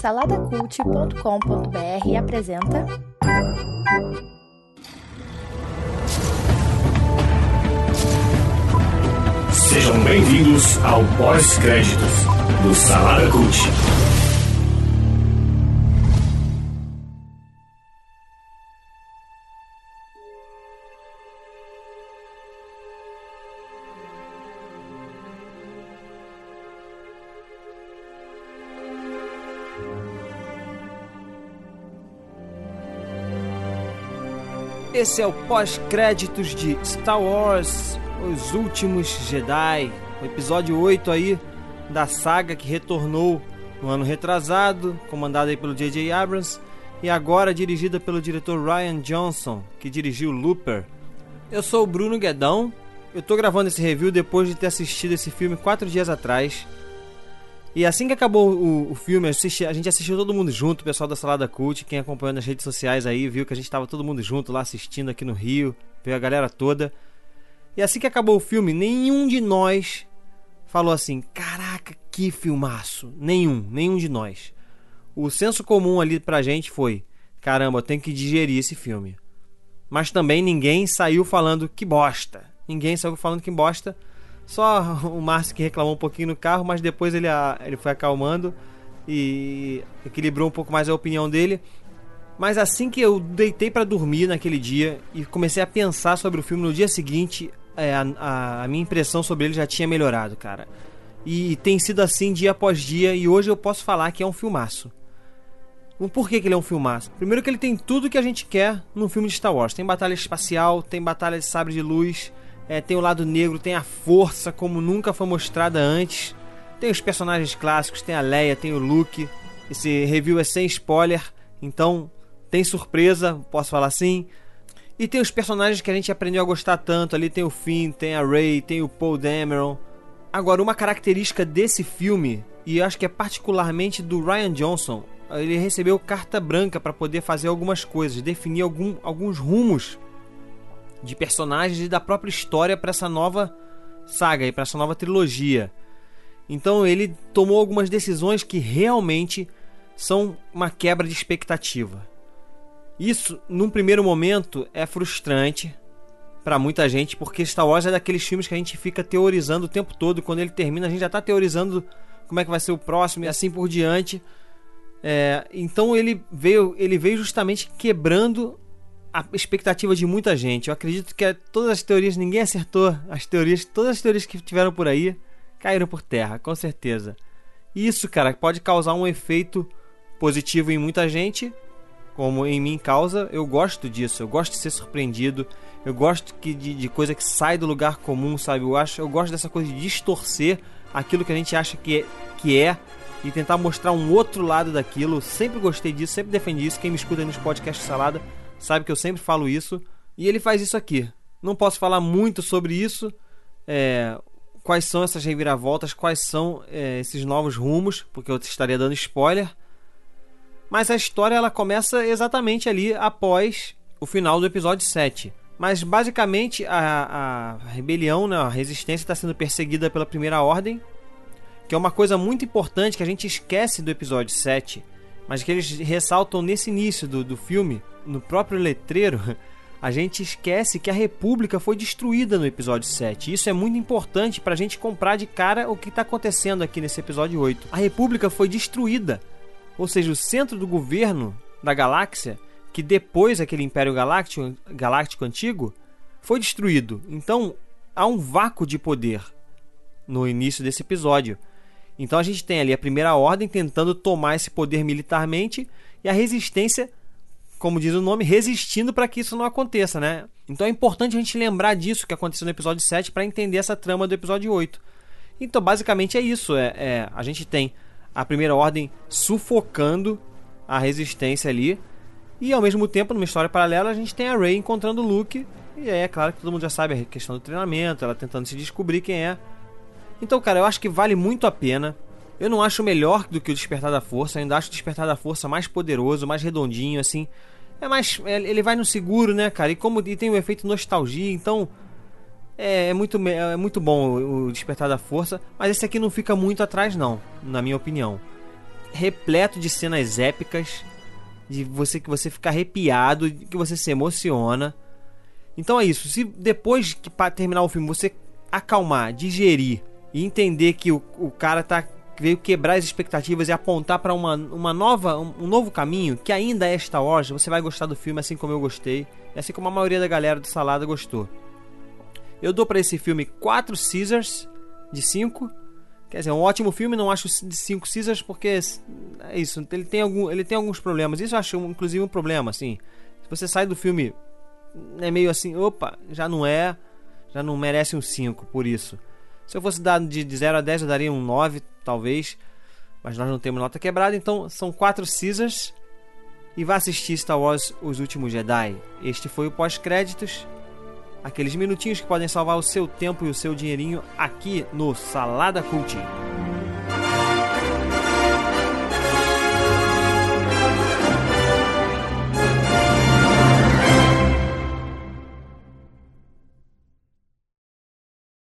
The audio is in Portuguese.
Saladacult.com.br apresenta. Sejam bem-vindos ao pós-créditos do Salada Cult. Esse é o pós-créditos de Star Wars Os Últimos Jedi, o episódio 8 aí da saga que retornou no ano retrasado, comandada aí pelo J.J. Abrams e agora dirigida pelo diretor Ryan Johnson, que dirigiu Looper. Eu sou o Bruno Guedão, eu tô gravando esse review depois de ter assistido esse filme quatro dias atrás. E assim que acabou o, o filme, assisti, a gente assistiu todo mundo junto, o pessoal da Salada Cult, quem acompanhou nas redes sociais aí, viu que a gente estava todo mundo junto lá assistindo aqui no Rio, veio a galera toda. E assim que acabou o filme, nenhum de nós falou assim: "Caraca, que filmaço". Nenhum, nenhum de nós. O senso comum ali pra gente foi: "Caramba, eu tenho que digerir esse filme". Mas também ninguém saiu falando que bosta. Ninguém saiu falando que bosta. Só o Márcio que reclamou um pouquinho no carro, mas depois ele, ele foi acalmando e equilibrou um pouco mais a opinião dele. Mas assim que eu deitei para dormir naquele dia e comecei a pensar sobre o filme no dia seguinte, é, a, a, minha impressão sobre ele já tinha melhorado, cara. E tem sido assim dia após dia, e hoje eu posso falar que é um filmaço. Por que, que ele é um filmaço? Primeiro que ele tem tudo que a gente quer num filme de Star Wars. Tem batalha espacial, tem batalha de sabre de luz, é, tem o lado negro, tem a força como nunca foi mostrada antes. Tem os personagens clássicos, tem a Leia, tem o Luke. Esse review é sem spoiler, então tem surpresa, posso falar assim. E tem os personagens que a gente aprendeu a gostar tanto. Ali tem o Finn, tem a Rey, tem o Paul Dameron. Agora, uma característica desse filme, e acho que é particularmente do Ryan Johnson, ele recebeu carta branca para poder fazer algumas coisas, definir algum, alguns rumos de personagens e da própria história para essa nova saga e para essa nova trilogia. Então ele tomou algumas decisões que realmente são uma quebra de expectativa. Isso, num primeiro momento, é frustrante para muita gente, porque Star Wars é daqueles filmes que a gente fica teorizando o tempo todo. Quando ele termina, a gente já está teorizando como é que vai ser o próximo e assim por diante. É, então ele veio, ele veio justamente quebrando a expectativa de muita gente. Eu acredito que todas as teorias, ninguém acertou as teorias, todas as teorias que tiveram por aí caíram por terra, com certeza. Isso, cara, pode causar um efeito positivo em muita gente, como em mim causa. Eu gosto disso, eu gosto de ser surpreendido, eu gosto que, de, de coisa que sai do lugar comum, sabe? Eu, acho, eu gosto dessa coisa de distorcer aquilo que a gente acha que é, que é e tentar mostrar um outro lado daquilo. Sempre gostei disso, sempre defendi isso. Quem me escuta nos podcasts Salada sabe que eu sempre falo isso. E ele faz isso aqui. Não posso falar muito sobre isso. É, quais são essas reviravoltas, quais são é, esses novos rumos, porque eu estaria dando spoiler. Mas a história ela começa exatamente ali após o final do episódio 7. Mas basicamente a, a rebelião, né, a resistência está sendo perseguida pela Primeira Ordem, que é uma coisa muito importante que a gente esquece do episódio 7, mas que eles ressaltam nesse início do, do filme, no próprio letreiro, a gente esquece que a República foi destruída no episódio 7. Isso é muito importante para a gente comprar de cara o que está acontecendo aqui nesse episódio 8. A República foi destruída, ou seja, o centro do governo da galáxia, que depois aquele Império Galáctico, Galáctico antigo, foi destruído. Então há um vácuo de poder no início desse episódio. Então a gente tem ali a primeira ordem tentando tomar esse poder militarmente e a resistência, como diz o nome, resistindo para que isso não aconteça, né? Então é importante a gente lembrar disso que aconteceu no episódio 7 para entender essa trama do episódio 8. Então basicamente é isso, é, é, a gente tem a primeira ordem sufocando a resistência ali e ao mesmo tempo, numa história paralela, a gente tem a Rey encontrando o Luke e aí é claro que todo mundo já sabe a questão do treinamento, ela tentando se descobrir quem é então, cara, eu acho que vale muito a pena. Eu não acho melhor do que o Despertar da Força, eu ainda acho o Despertar da Força mais poderoso, mais redondinho, assim. É mais. É, ele vai no seguro, né, cara? E como e tem o efeito nostalgia, então. É, é, muito, é muito bom o Despertar da Força, mas esse aqui não fica muito atrás, não, na minha opinião. repleto de cenas épicas, de você que você fica arrepiado, que você se emociona. Então é isso. Se depois que para terminar o filme você acalmar, digerir e entender que o, o cara tá veio quebrar as expectativas e apontar para uma, uma nova um, um, novo caminho que ainda é Star Wars, você vai gostar do filme assim como eu gostei, assim como a maioria da galera do Salada gostou. Eu dou para esse filme 4 Caesars de 5. Quer dizer, é um ótimo filme, não acho de 5 Caesars porque é isso, ele tem, algum, ele tem alguns problemas. Isso eu acho inclusive um problema, assim. Se você sai do filme é meio assim, opa, já não é, já não merece um 5 por isso. Se eu fosse dar de 0 a 10, eu daria um 9, talvez. Mas nós não temos nota quebrada, então são 4 Caesars. E vá assistir Star Wars Os Últimos Jedi. Este foi o pós-créditos. Aqueles minutinhos que podem salvar o seu tempo e o seu dinheirinho aqui no Salada Cult.